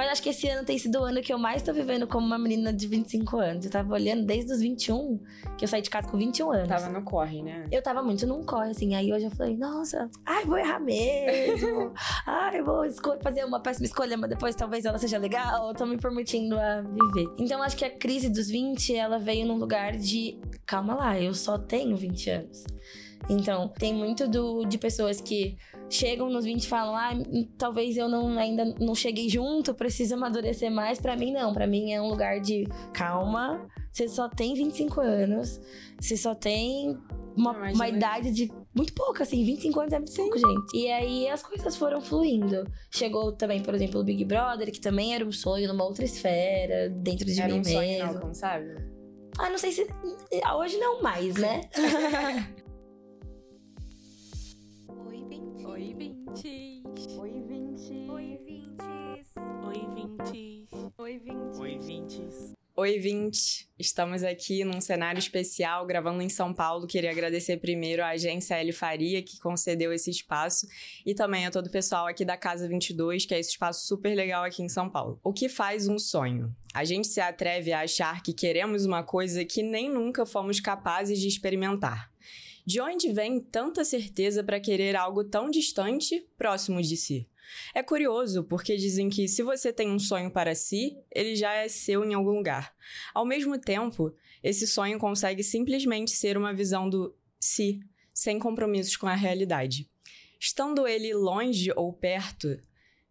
Mas acho que esse ano tem sido o ano que eu mais tô vivendo como uma menina de 25 anos. Eu tava olhando desde os 21, que eu saí de casa com 21 anos. Tava no corre, né? Eu tava muito num corre, assim. Aí hoje eu falei, nossa, ai, vou errar mesmo. ai, vou fazer uma péssima escolha, mas depois talvez ela seja legal. Eu tô me permitindo a viver. Então acho que a crise dos 20, ela veio num lugar de, calma lá, eu só tenho 20 anos. Então, tem muito do, de pessoas que chegam nos 20 e falam: ah, talvez eu não, ainda não cheguei junto, preciso amadurecer mais. Para mim, não. Para mim é um lugar de calma. Você só tem 25 anos, você só tem uma, uma idade de muito pouco, assim, 25 anos é muito pouco, gente. E aí as coisas foram fluindo. Chegou também, por exemplo, o Big Brother, que também era um sonho numa outra esfera, dentro de era mim um mesmo. Sonho inalcançável? Ah, não sei se. Hoje não mais, né? Oi, vintes. Oi, vintes. Oi, 20. Estamos aqui num cenário especial, gravando em São Paulo. Queria agradecer primeiro a agência L Faria, que concedeu esse espaço, e também a todo o pessoal aqui da Casa 22, que é esse espaço super legal aqui em São Paulo. O que faz um sonho? A gente se atreve a achar que queremos uma coisa que nem nunca fomos capazes de experimentar. De onde vem tanta certeza para querer algo tão distante, próximo de si? É curioso porque dizem que se você tem um sonho para si, ele já é seu em algum lugar. Ao mesmo tempo, esse sonho consegue simplesmente ser uma visão do si, sem compromissos com a realidade. Estando ele longe ou perto,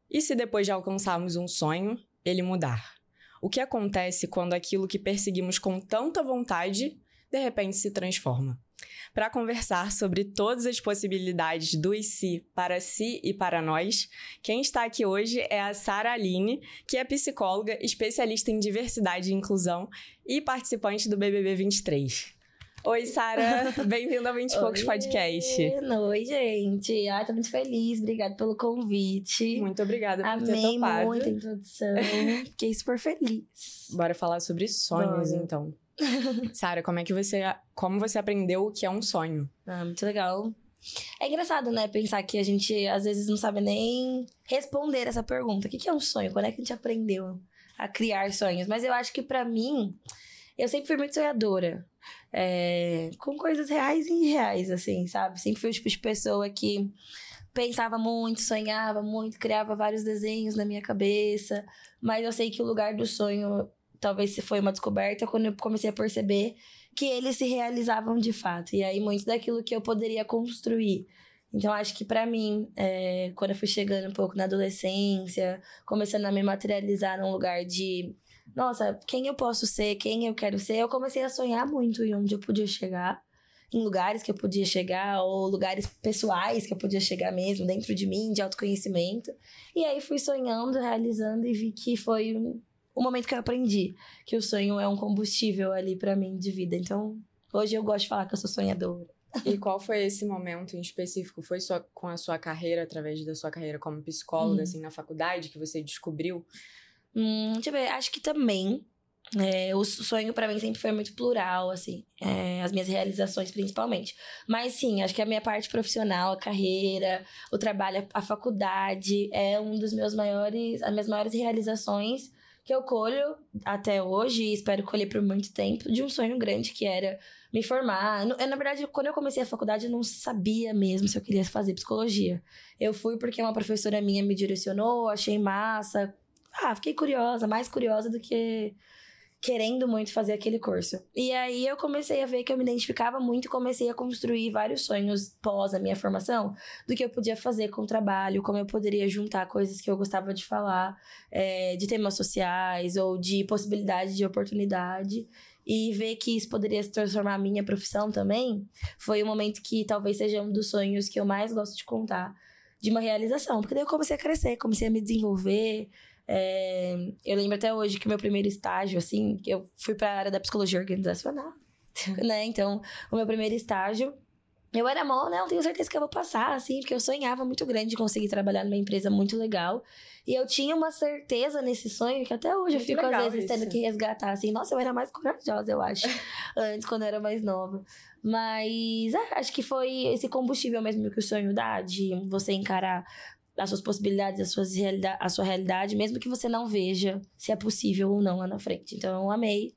e se depois de alcançarmos um sonho, ele mudar? O que acontece quando aquilo que perseguimos com tanta vontade de repente se transforma? Para conversar sobre todas as possibilidades do si para si e para nós, quem está aqui hoje é a Sara Aline, que é psicóloga, especialista em diversidade e inclusão e participante do BBB 23. Oi, Sara, bem-vinda ao 20 e Poucos Podcast. Oi, gente. Ai, tô muito feliz, obrigada pelo convite. Muito obrigada por Amei ter topado. muito a introdução, fiquei super feliz. Bora falar sobre sonhos, Bora. então. Sara, como é que você, como você aprendeu o que é um sonho? Ah, muito legal. É engraçado, né? Pensar que a gente às vezes não sabe nem responder essa pergunta. O que é um sonho? Quando é que a gente aprendeu a criar sonhos? Mas eu acho que pra mim, eu sempre fui muito sonhadora. É, com coisas reais e irreais, assim, sabe? Sempre fui o tipo de pessoa que pensava muito, sonhava muito, criava vários desenhos na minha cabeça. Mas eu sei que o lugar do sonho talvez foi uma descoberta quando eu comecei a perceber que eles se realizavam de fato. E aí, muito daquilo que eu poderia construir. Então, acho que para mim, é, quando eu fui chegando um pouco na adolescência, começando a me materializar num lugar de, nossa, quem eu posso ser, quem eu quero ser, eu comecei a sonhar muito em onde eu podia chegar, em lugares que eu podia chegar, ou lugares pessoais que eu podia chegar mesmo, dentro de mim, de autoconhecimento. E aí fui sonhando, realizando e vi que foi o momento que eu aprendi que o sonho é um combustível ali para mim de vida. Então, hoje eu gosto de falar que eu sou sonhadora. E qual foi esse momento em específico? Foi só com a sua carreira, através da sua carreira como psicóloga, Uhum. assim, na faculdade, que você descobriu? Hum, deixa eu ver, acho que também. é, o sonho pra mim sempre foi muito plural, assim, é, as minhas realizações principalmente. Mas sim, acho que a minha parte profissional, a carreira, o trabalho, a faculdade é um dos meus maiores, as minhas maiores realizações que eu colho até hoje e espero colher por muito tempo de um sonho grande que era me formar. Eu, Na verdade, quando eu comecei a faculdade, eu não sabia mesmo se eu queria fazer psicologia. Eu fui porque uma professora minha me direcionou, achei massa. Ah, fiquei curiosa, mais curiosa do que querendo muito fazer aquele curso. E aí eu comecei a ver que eu me identificava muito e comecei a construir vários sonhos pós a minha formação do que eu podia fazer com o trabalho, como eu poderia juntar coisas que eu gostava de falar, é, de temas sociais ou de possibilidade de oportunidade. E ver que isso poderia se transformar a minha profissão também foi um momento que talvez seja um dos sonhos que eu mais gosto de contar de uma realização. Porque daí eu comecei a crescer, comecei a me desenvolver, é, eu lembro até hoje que o meu primeiro estágio, assim, que eu fui para a área da psicologia organizacional, né? Então, o meu primeiro estágio, eu era mó, né? Eu tenho certeza que eu vou passar, assim, porque eu sonhava muito grande de conseguir trabalhar numa empresa muito legal. E eu tinha uma certeza nesse sonho que até hoje eu Muito fico, às vezes, tendo isso. que resgatar, assim. Nossa, eu era mais corajosa, eu acho, antes, quando eu era mais nova. Mas é, acho que foi esse combustível mesmo que o sonho dá, de você encarar as suas possibilidades, as suas realida a sua realidade, mesmo que você não veja se é possível ou não lá na frente. Então, eu amei.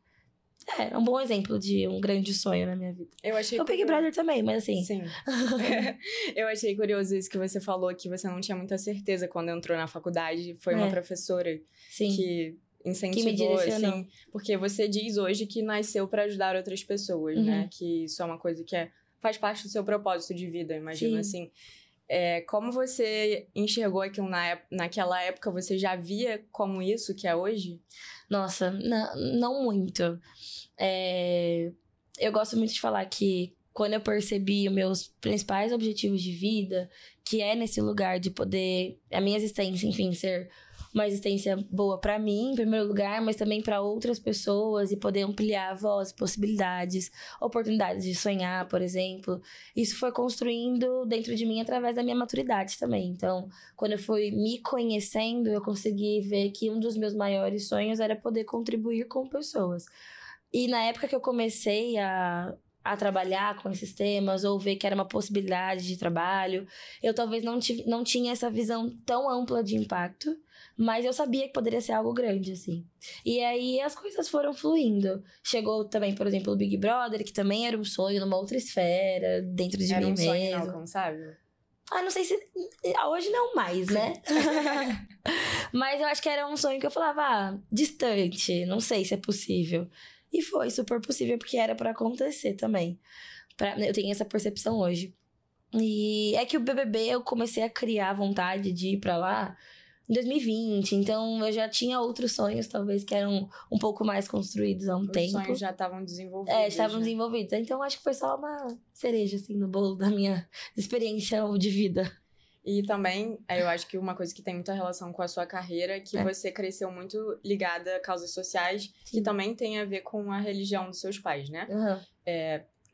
É, é um bom exemplo de um grande sonho na minha vida. Eu achei O Big Brother também, mas assim. Sim. eu achei curioso isso que você falou, que você não tinha muita certeza quando entrou na faculdade. Foi uma É. professora Sim. que incentivou, assim. Porque você diz hoje que nasceu pra ajudar outras pessoas, né? Uhum. Que isso é uma coisa que é, faz parte do seu propósito de vida, imagino Sim. assim. É, como você enxergou aquilo na, naquela época? Você já via como isso que é hoje? Nossa, não, não muito. É, eu gosto muito de falar que quando eu percebi os meus principais objetivos de vida, que é nesse lugar de poder, a minha existência, enfim, ser uma existência boa pra mim, em primeiro lugar, mas também pra outras pessoas e poder ampliar a voz, possibilidades, oportunidades de sonhar, por exemplo. Isso foi construindo dentro de mim através da minha maturidade também. Então, quando eu fui me conhecendo, eu consegui ver que um dos meus maiores sonhos era poder contribuir com pessoas. E na época que eu comecei a, a trabalhar com esses temas, ou ver que era uma possibilidade de trabalho, eu talvez não, tive, não tinha essa visão tão ampla de impacto, mas eu sabia que poderia ser algo grande, assim. E aí as coisas foram fluindo. Chegou também, por exemplo, o Big Brother, que também era um sonho numa outra esfera, dentro de Era mim um sonho mesmo. inalcançável? Ah, não sei se. Hoje não mais, né? Mas eu acho que era um sonho que eu falava, ah, distante, não sei se é possível. E foi super possível, porque era pra acontecer também. Pra- eu tenho essa percepção hoje. E é que o BBB eu comecei a criar vontade de ir pra lá em 2020. Então eu já tinha outros sonhos, talvez, que eram um pouco mais construídos há um Os tempo. sonhos já estavam desenvolvidos. É, estavam né? desenvolvidos. Então acho que foi só uma cereja, assim, no bolo da minha experiência de vida. E também, é, eu acho que uma coisa que tem muita relação com a sua carreira é que É. você cresceu muito ligada a causas sociais, que Sim. também tem a ver com a religião dos seus pais, né? Aham.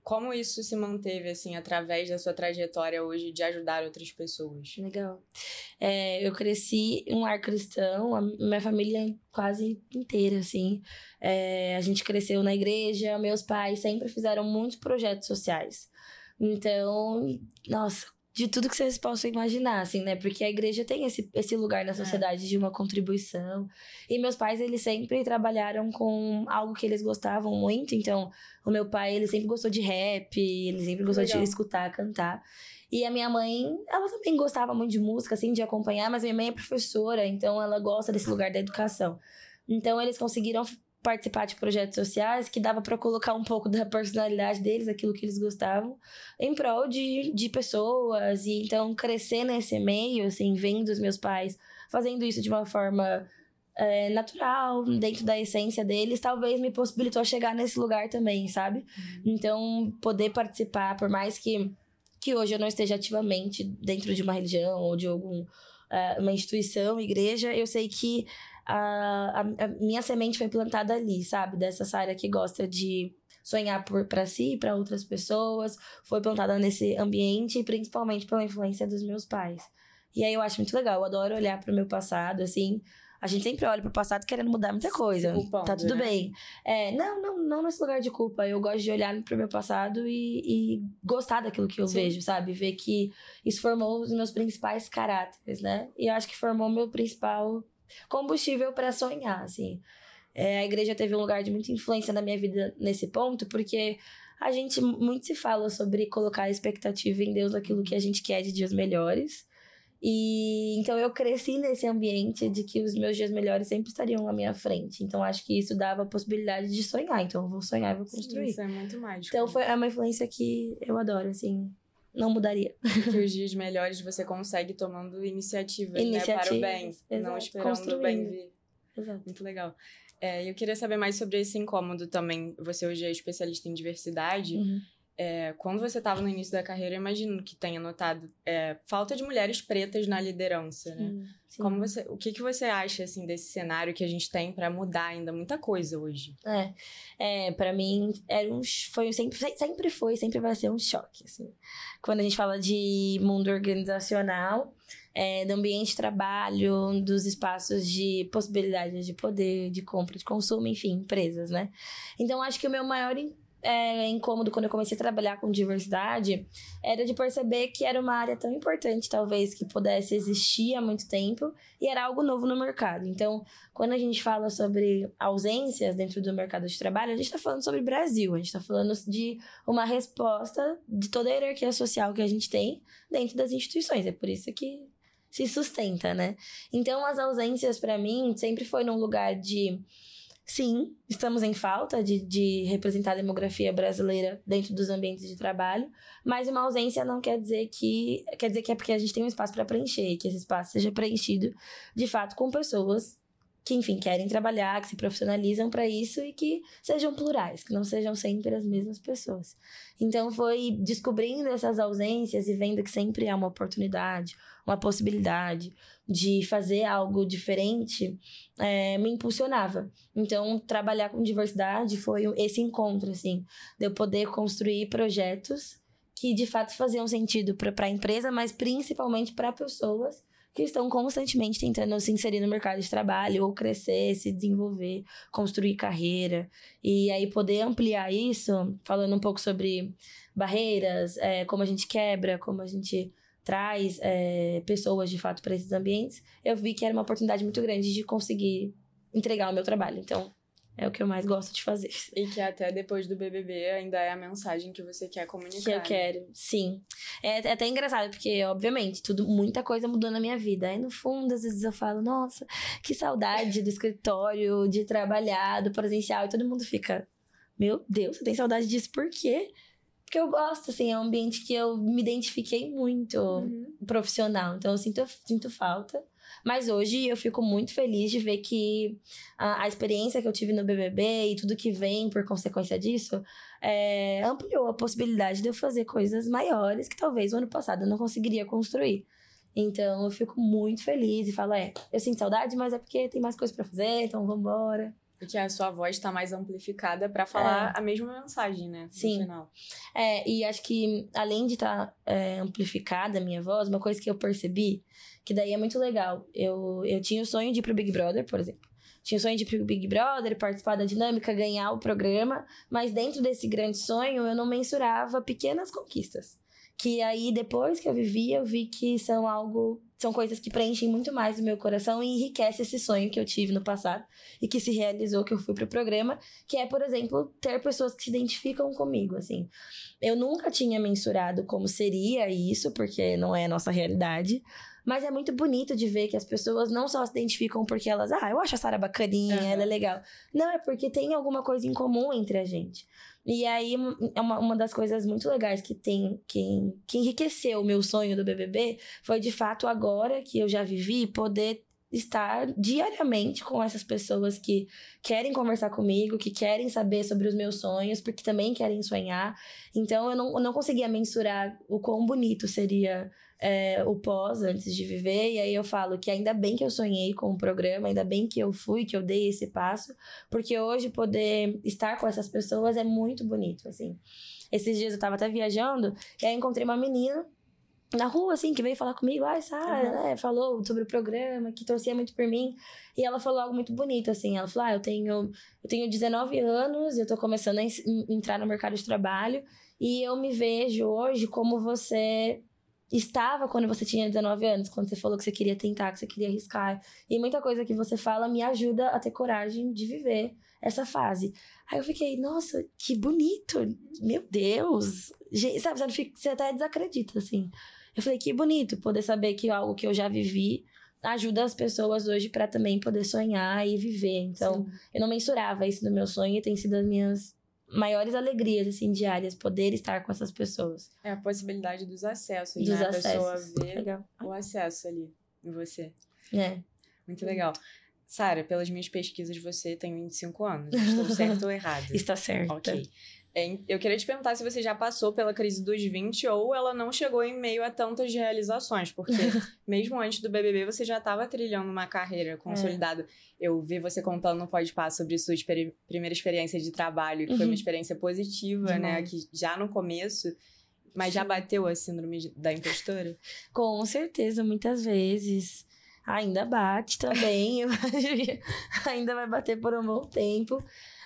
Como isso se manteve, assim, através da sua trajetória hoje de ajudar outras pessoas? Legal. É, eu cresci em um lar cristão, a minha família quase inteira, assim. É, a gente cresceu na igreja, meus pais sempre fizeram muitos projetos sociais. Então, nossa, de tudo que vocês possam imaginar, assim, né? Porque a igreja tem esse, esse lugar na sociedade de uma contribuição. E meus pais, eles sempre trabalharam com algo que eles gostavam muito. Então, o meu pai, ele sempre gostou de rap, ele sempre gostou legal. de escutar, cantar. E a minha mãe, ela também gostava muito de música, assim, de acompanhar, mas minha mãe é professora, então ela gosta desse lugar da educação. Então eles conseguiram participar de projetos sociais que dava pra colocar um pouco da personalidade deles, aquilo que eles gostavam, em prol de, de pessoas. E então crescer nesse meio, assim, vendo os meus pais fazendo isso de uma forma é, natural, dentro da essência deles, talvez me possibilitou chegar nesse lugar também, sabe? Então, poder participar, por mais que, que hoje eu não esteja ativamente dentro de uma religião ou de algum eh, uma instituição, igreja, eu sei que a, a, a minha semente foi plantada ali, sabe? Dessa Sara que gosta de sonhar para si e para outras pessoas, foi plantada nesse ambiente, principalmente pela influência dos meus pais. E aí eu acho muito legal, eu adoro olhar para o meu passado, assim. A gente sempre olha pro passado querendo mudar muita coisa. culpando, tá tudo né? bem. É, não, não, não nesse lugar de culpa. Eu gosto de olhar pro meu passado e, e gostar daquilo que eu Sim. vejo, sabe? Ver que isso formou os meus principais caráteres, né? E eu acho que formou meu principal combustível para sonhar, assim. É, a igreja teve um lugar de muita influência na minha vida nesse ponto, porque a gente muito se fala sobre colocar a expectativa em Deus naquilo que a gente quer de dias melhores. E então eu cresci nesse ambiente de que os meus dias melhores sempre estariam à minha frente. Então acho que isso dava a possibilidade de sonhar. Então eu vou sonhar e vou construir. Isso é muito mágico. Então foi é uma influência que eu adoro, assim, não mudaria. que os dias melhores você consegue tomando iniciativas, né? Para o bem, Iniciativas, não exato, esperando o bem vir. Exato. Muito legal. É, eu queria saber mais sobre esse incômodo também. Você hoje é especialista em diversidade. Uhum. É, quando você estava no início da carreira, eu imagino que tenha notado é, falta de mulheres pretas na liderança, né? Sim, sim. Como você, o que, que você acha assim desse cenário que a gente tem para mudar ainda muita coisa hoje? É, é para mim era um, foi sempre, sempre foi, sempre vai ser um choque, assim. Quando a gente fala de mundo organizacional, é, do ambiente de trabalho, dos espaços de possibilidades de poder, de compra, de consumo, enfim, empresas, né? Então acho que o meu maior é, incômodo quando eu comecei a trabalhar com diversidade era de perceber que era uma área tão importante, talvez, que pudesse existir há muito tempo e era algo novo no mercado. Então, quando a gente fala sobre ausências dentro do mercado de trabalho, a gente está falando sobre Brasil, a gente está falando de uma resposta de toda a hierarquia social que a gente tem dentro das instituições. É por isso que se sustenta, né? Então, as ausências, para mim, sempre foi num lugar de Sim, estamos em falta de, de representar a demografia brasileira dentro dos ambientes de trabalho, mas uma ausência não quer dizer que quer dizer que é porque a gente tem um espaço para preencher, que esse espaço seja preenchido de fato com pessoas que, enfim, querem trabalhar, que se profissionalizam para isso e que sejam plurais, que não sejam sempre as mesmas pessoas. Então foi descobrindo essas ausências e vendo que sempre há uma oportunidade, uma possibilidade de fazer algo diferente, é, me impulsionava. Então, trabalhar com diversidade foi esse encontro, assim, de eu poder construir projetos que de fato faziam sentido para a empresa, mas principalmente para pessoas que estão constantemente tentando se inserir no mercado de trabalho, ou crescer, se desenvolver, construir carreira. E aí poder ampliar isso, falando um pouco sobre barreiras, é, como a gente quebra, como a gente traz é, pessoas de fato para esses ambientes, eu vi que era uma oportunidade muito grande de conseguir entregar o meu trabalho. Então, é o que eu mais gosto de fazer. E que até depois do BBB ainda é a mensagem que você quer comunicar. Que eu quero, sim. É, é, até engraçado, porque, obviamente, tudo, muita coisa mudou na minha vida. Aí, no fundo, às vezes eu falo, nossa, que saudade do escritório, de trabalhar, do presencial. E todo mundo fica, meu Deus, você tem saudade disso por quê? Porque eu gosto, assim, é um ambiente que eu me identifiquei muito uhum. profissional. Então, eu sinto, sinto falta. Mas hoje eu fico muito feliz de ver que a, a experiência que eu tive no BBB e tudo que vem por consequência disso é, ampliou a possibilidade de eu fazer coisas maiores que talvez o ano passado eu não conseguiria construir. Então eu fico muito feliz e falo, é, eu sinto saudade, mas é porque tem mais coisas para fazer, então vambora. Porque a sua voz está mais amplificada para falar é. a mesma mensagem, né? Sim. É, e acho que além de estar tá, é, amplificada a minha voz, uma coisa que eu percebi, que daí é muito legal. Eu, eu tinha o sonho de ir pro Big Brother, por exemplo. Tinha o sonho de ir pro Big Brother, participar da dinâmica, ganhar o programa, mas dentro desse grande sonho eu não mensurava pequenas conquistas. Que aí, depois que eu vivi, eu vi que são algo são coisas que preenchem muito mais o meu coração e enriquece esse sonho que eu tive no passado e que se realizou que eu fui pro programa, que é, por exemplo, ter pessoas que se identificam comigo, assim. Eu nunca tinha mensurado como seria isso, porque não é a nossa realidade, mas é muito bonito de ver que as pessoas não só se identificam porque elas, ah, eu acho a Sara bacaninha, uhum. ela é legal. Não, é porque tem alguma coisa em comum entre a gente. E aí, é uma, uma das coisas muito legais que tem, que, que enriqueceu o meu sonho do BBB foi de fato agora que eu já vivi, poder estar diariamente com essas pessoas que querem conversar comigo, que querem saber sobre os meus sonhos, porque também querem sonhar. Então eu não, eu não conseguia mensurar o quão bonito seria é, o pós antes de viver. E aí eu falo que ainda bem que eu sonhei com o programa, ainda bem que eu fui, que eu dei esse passo, porque hoje poder estar com essas pessoas é muito bonito, assim. Esses dias eu tava até viajando e aí encontrei uma menina na rua, assim, que veio falar comigo, ah, Sara, uhum. né, falou sobre o programa, que torcia muito por mim, e ela falou algo muito bonito, assim, ela falou, ah, eu tenho, eu tenho 19 anos, eu tô começando a entrar no mercado de trabalho, e eu me vejo hoje como você estava quando você tinha 19 anos, quando você falou que você queria tentar, que você queria arriscar. E muita coisa que você fala me ajuda a ter coragem de viver essa fase. Aí eu fiquei, nossa, que bonito! Meu Deus! Gente, sabe, você até desacredita, assim. Eu falei, que bonito poder saber que algo que eu já vivi ajuda as pessoas hoje para também poder sonhar e viver. Então, Sim. eu não mensurava isso no meu sonho e tem sido as minhas maiores alegrias, assim, diárias, poder estar com essas pessoas. É a possibilidade dos acessos, dos né? Acessos. A pessoa ver legal. o acesso ali em você. É. Muito legal. Sara, pelas minhas pesquisas, você tem 25 anos. Estou certo ou errado? Está certo. Ok. É, eu queria te perguntar se você já passou pela crise dos 20 ou ela não chegou em meio a tantas realizações, porque mesmo antes do BBB você já estava trilhando uma carreira consolidada. É. Eu vi você contando no Pode Passar sobre sua experi primeira experiência de trabalho, que uhum. foi uma uhum. experiência positiva, né, Demais. né? Que já no começo. Mas Sim. já bateu a síndrome da impostora? Com certeza, muitas vezes. Ainda bate também, ainda vai bater por um bom tempo.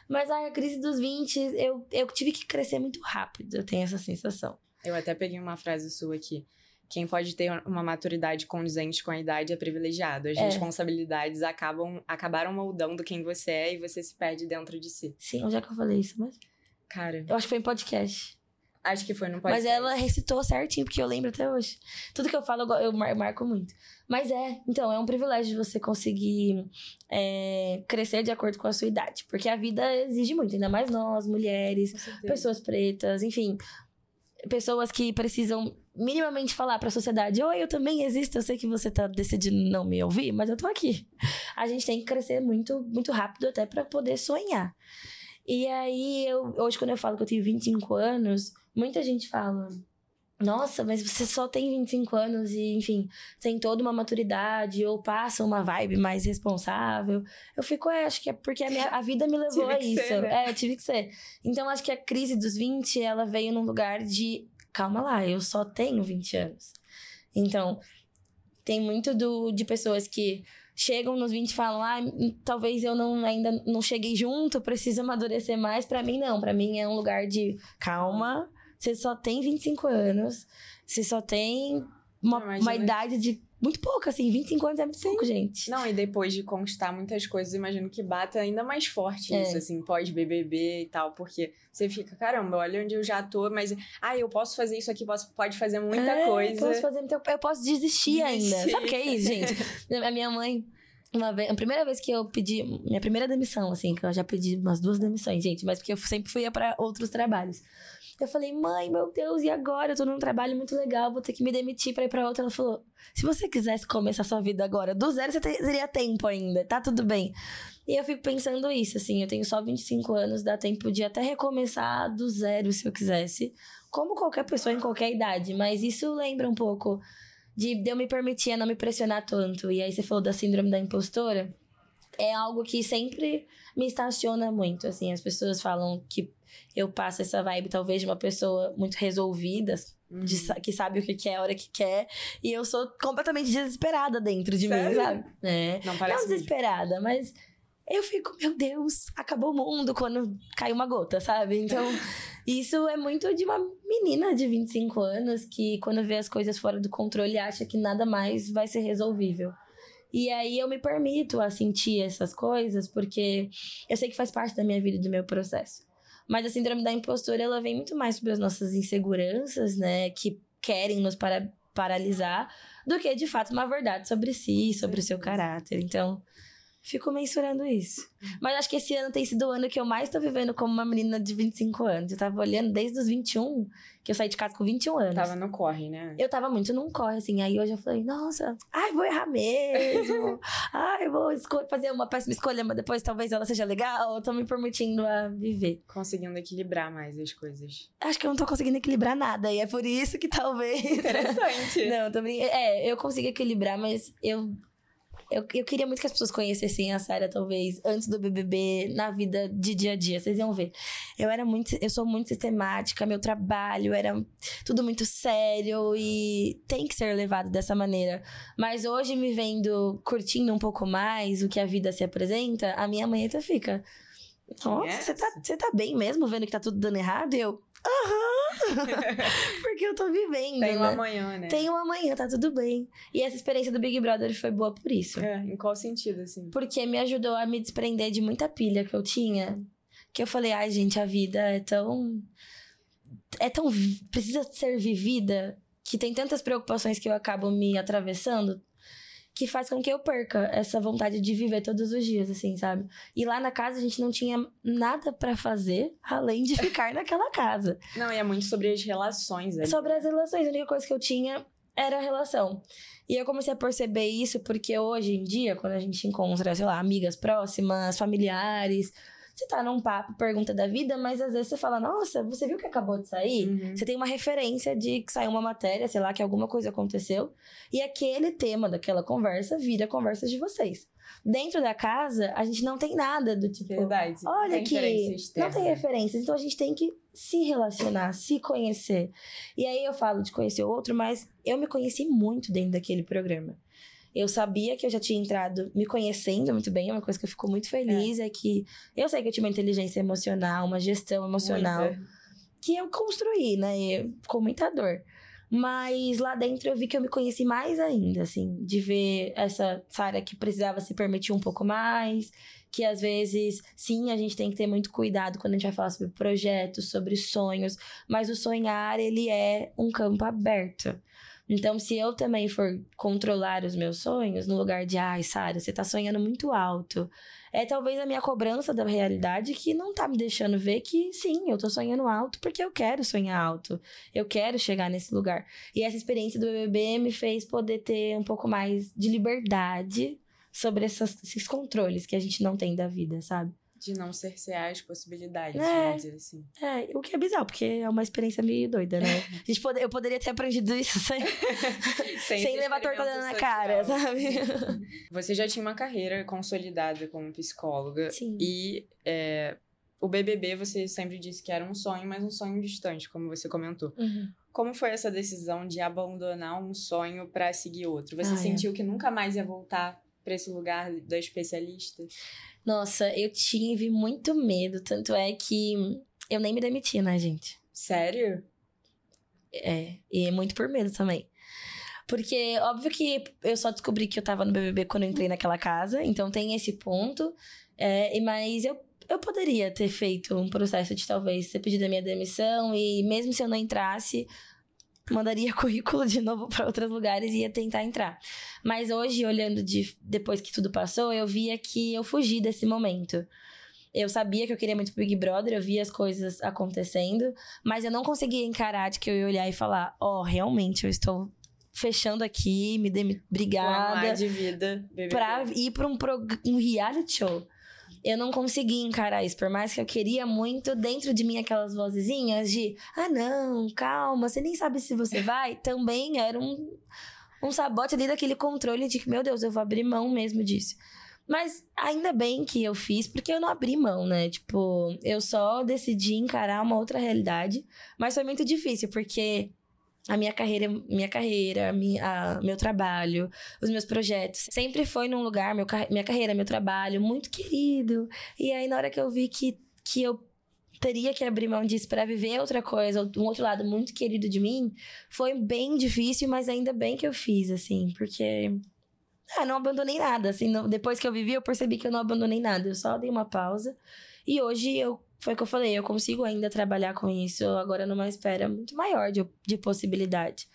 Mas a crise dos 20, eu, eu tive que crescer muito rápido, eu tenho essa sensação. Eu até peguei uma frase sua aqui. Quem pode ter uma maturidade condizente com a idade é privilegiado. As É. responsabilidades acabam, acabaram moldando quem você é e você se perde dentro de si. Sim, onde é que eu falei isso? Mas Cara, eu acho que foi em podcast. Acho que foi no Mas podcast. ela recitou certinho, porque eu lembro até hoje. Tudo que eu falo, eu marco muito. Mas é, então, é um privilégio você conseguir é, crescer de acordo com a sua idade. Porque a vida exige muito, ainda mais nós, mulheres, pessoas pretas, enfim. Pessoas que precisam minimamente falar pra sociedade: Oi, eu também existo, eu sei que você tá decidindo não me ouvir, mas eu tô aqui. A gente tem que crescer muito, muito rápido até pra poder sonhar. E aí, eu, hoje, quando eu falo que eu tenho 25 anos, muita gente fala. Nossa, mas você só tem 25 anos e, enfim, tem toda uma maturidade ou passa uma vibe mais responsável. Eu fico, é, acho que é porque a, minha, a vida me levou a isso. ser, né? É, eu tive que ser. Então, acho que a crise dos 20, ela veio num lugar de, calma lá, eu só tenho 20 anos. Então, tem muito do, de pessoas que chegam nos 20 e falam, ah, talvez eu não, ainda não cheguei junto, preciso amadurecer mais. Pra mim, não. Pra mim é um lugar de, calma, você só tem 25 anos, você só tem uma, uma idade de muito pouco, assim, 25 anos é muito pouco, gente. Não, e depois de conquistar muitas coisas, imagino que bata ainda mais forte É. isso, assim, pós-BBB e tal, porque você fica, caramba, olha onde eu já tô, mas, ah, eu posso fazer isso aqui, posso, pode fazer muita É, coisa. Posso fazer muita- eu posso desistir, ainda. Desistir. Sabe o que é isso, gente? A minha mãe, uma vez, a primeira vez que eu pedi, minha primeira demissão, assim, que eu já pedi umas duas demissões, gente, mas porque eu sempre fui para outros trabalhos. Eu falei, mãe, meu Deus, e agora? Eu tô num trabalho muito legal, vou ter que me demitir pra ir pra outro. Ela falou: se você quisesse começar sua vida agora, do zero, você te- teria tempo ainda, tá tudo bem. E eu fico pensando isso, assim, eu tenho só 25 anos, dá tempo de até recomeçar do zero se eu quisesse. Como qualquer pessoa em qualquer idade, mas isso lembra um pouco de, de eu me permitir a não me pressionar tanto. E aí você falou da síndrome da impostora. É algo que sempre me estaciona muito, assim. As pessoas falam que eu passo essa vibe, talvez, de uma pessoa muito resolvida, Uhum. de que sabe o que quer, a hora que quer. E eu sou completamente desesperada dentro de mim, Sério? sabe? É. Não Não parece mesmo. desesperada, mas eu fico, meu Deus, acabou o mundo quando cai uma gota, sabe? Então, isso é muito de uma menina de 25 anos que, quando vê as coisas fora do controle, acha que nada mais vai ser resolvível. E aí eu me permito a sentir essas coisas, porque eu sei que faz parte da minha vida e do meu processo. Mas a síndrome da impostora, ela vem muito mais sobre as nossas inseguranças, né? Que querem nos para paralisar, do que de fato uma verdade sobre si, sobre o seu caráter. Então, fico mensurando isso. Mas acho que esse ano tem sido o ano que eu mais tô vivendo como uma menina de 25 anos. Eu tava olhando desde os 21, que eu saí de casa com 21 anos. Tava no corre, né? Eu tava muito num corre, assim. Aí hoje eu falei, nossa, ai, vou errar mesmo. ai, vou fazer uma péssima escolha, mas depois talvez ela seja legal. Eu tô me permitindo a viver. Conseguindo equilibrar mais as coisas. Acho que eu não tô conseguindo equilibrar nada. E é por isso que talvez. Interessante. Não, tô brincando. É, eu consigo equilibrar, mas eu, eu. Eu queria muito que as pessoas conhecessem a Sarah, talvez, antes do BBB, na vida de dia a dia. Vocês iam ver. Eu era muito. Eu sou muito sistemática, meu trabalho era tudo muito sério e tem que ser levado dessa maneira. Mas hoje, me vendo curtindo um pouco mais o que a vida se apresenta, a minha manheta fica. Nossa, você tá, essa? você tá bem mesmo vendo que tá tudo dando errado? E eu. Aham! Porque eu tô vivendo. Tem um né? amanhã, né? Tem um amanhã, tá tudo bem. E essa experiência do Big Brother foi boa por isso. É, em qual sentido, assim? Porque me ajudou a me desprender de muita pilha que eu tinha. Que eu falei, ai, gente, a vida é tão. É tão. Precisa ser vivida que tem tantas preocupações que eu acabo me atravessando que faz com que eu perca essa vontade de viver todos os dias, assim, sabe? E lá na casa a gente não tinha nada pra fazer além de ficar naquela casa. Não, e é muito sobre as relações ali. Sobre as relações, a única coisa que eu tinha era a relação. E eu comecei a perceber isso porque hoje em dia, quando a gente encontra, sei lá, amigas próximas, familiares, você tá num papo, pergunta da vida, mas às vezes você fala, nossa, você viu que acabou de sair? Uhum. Você tem uma referência de que saiu uma matéria, sei lá, que alguma coisa aconteceu, e aquele tema daquela conversa vira conversa de vocês. Dentro da casa, a gente não tem nada do tipo. Verdade. Olha Tem referência não tem referências, então a gente tem que se relacionar, se conhecer. E aí eu falo de conhecer o outro, mas eu me conheci muito dentro daquele programa. Eu sabia que eu já tinha entrado me conhecendo muito bem, é uma coisa que eu fico muito feliz, é, que eu sei que eu tinha uma inteligência emocional, uma gestão emocional Muita. que eu construí, né, eu- comentador. Mas lá dentro eu vi que eu me conheci mais ainda, assim, de ver essa Sara que precisava se permitir um pouco mais, que às vezes, sim, a gente tem que ter muito cuidado quando a gente vai falar sobre projetos, sobre sonhos, mas o sonhar, ele é um campo aberto. Então, se eu também for controlar os meus sonhos, no lugar de, ai, Sara, você tá sonhando muito alto, é talvez a minha cobrança da realidade que não tá me deixando ver que, sim, eu tô sonhando alto porque eu quero sonhar alto. Eu quero chegar nesse lugar. E essa experiência do BBB me fez poder ter um pouco mais de liberdade sobre essas- esses controles que a gente não tem da vida, sabe? De não cercear as possibilidades, É. vamos dizer assim. É, o que é bizarro, porque é uma experiência meio doida, né? A gente pode, eu poderia ter aprendido isso sem, sem, esse levar tortada na cara, sabe? Você já tinha uma carreira consolidada como psicóloga. Sim. E é, o BBB, você sempre disse que era um sonho, mas um sonho distante, como você comentou. Uhum. Como foi essa decisão de abandonar um sonho pra seguir outro? Você Ah, é. sentiu que nunca mais ia voltar pra esse lugar da especialista? Nossa, eu tive muito medo, tanto é que eu nem me demiti, né, gente? Sério? É, e é muito por medo também. Porque, óbvio que eu só descobri que eu tava no BBB quando eu entrei naquela casa, então tem esse ponto. É, e- mas eu, eu poderia ter feito um processo de talvez ter pedido a minha demissão e mesmo se eu não entrasse, mandaria currículo de novo para outros lugares e ia tentar entrar. Mas hoje, olhando de, depois que tudo passou, eu via que eu fugi desse momento. Eu sabia que eu queria muito Big Brother, eu via as coisas acontecendo, mas eu não conseguia encarar de que eu ia olhar e falar: Ó, oh, realmente eu estou fechando aqui, me dê obrigada, de vida, BBB. pra ir pra um, um reality show. Eu não conseguia encarar isso, por mais que eu queria muito, dentro de mim aquelas vozezinhas de ah, não, calma, você nem sabe se você vai, também era um, um sabote ali daquele controle de que, meu Deus, eu vou abrir mão mesmo disso. Mas ainda bem que eu fiz, porque eu não abri mão, né? Tipo, eu só decidi encarar uma outra realidade. Mas foi muito difícil, porque a minha carreira, minha carreira, minha, a- meu trabalho, os meus projetos, sempre foi num lugar, meu, minha carreira, meu trabalho, muito querido. E aí, na hora que eu vi que, que eu teria que abrir mão disso pra viver outra coisa, um outro lado muito querido de mim, foi bem difícil, mas ainda bem que eu fiz, assim, porque. Ah, não abandonei nada. Assim, não- depois que eu vivi, eu percebi que eu não abandonei nada. Eu só dei uma pausa. E hoje eu. Foi o que eu falei, eu consigo ainda trabalhar com isso agora numa espera muito maior de, de possibilidade.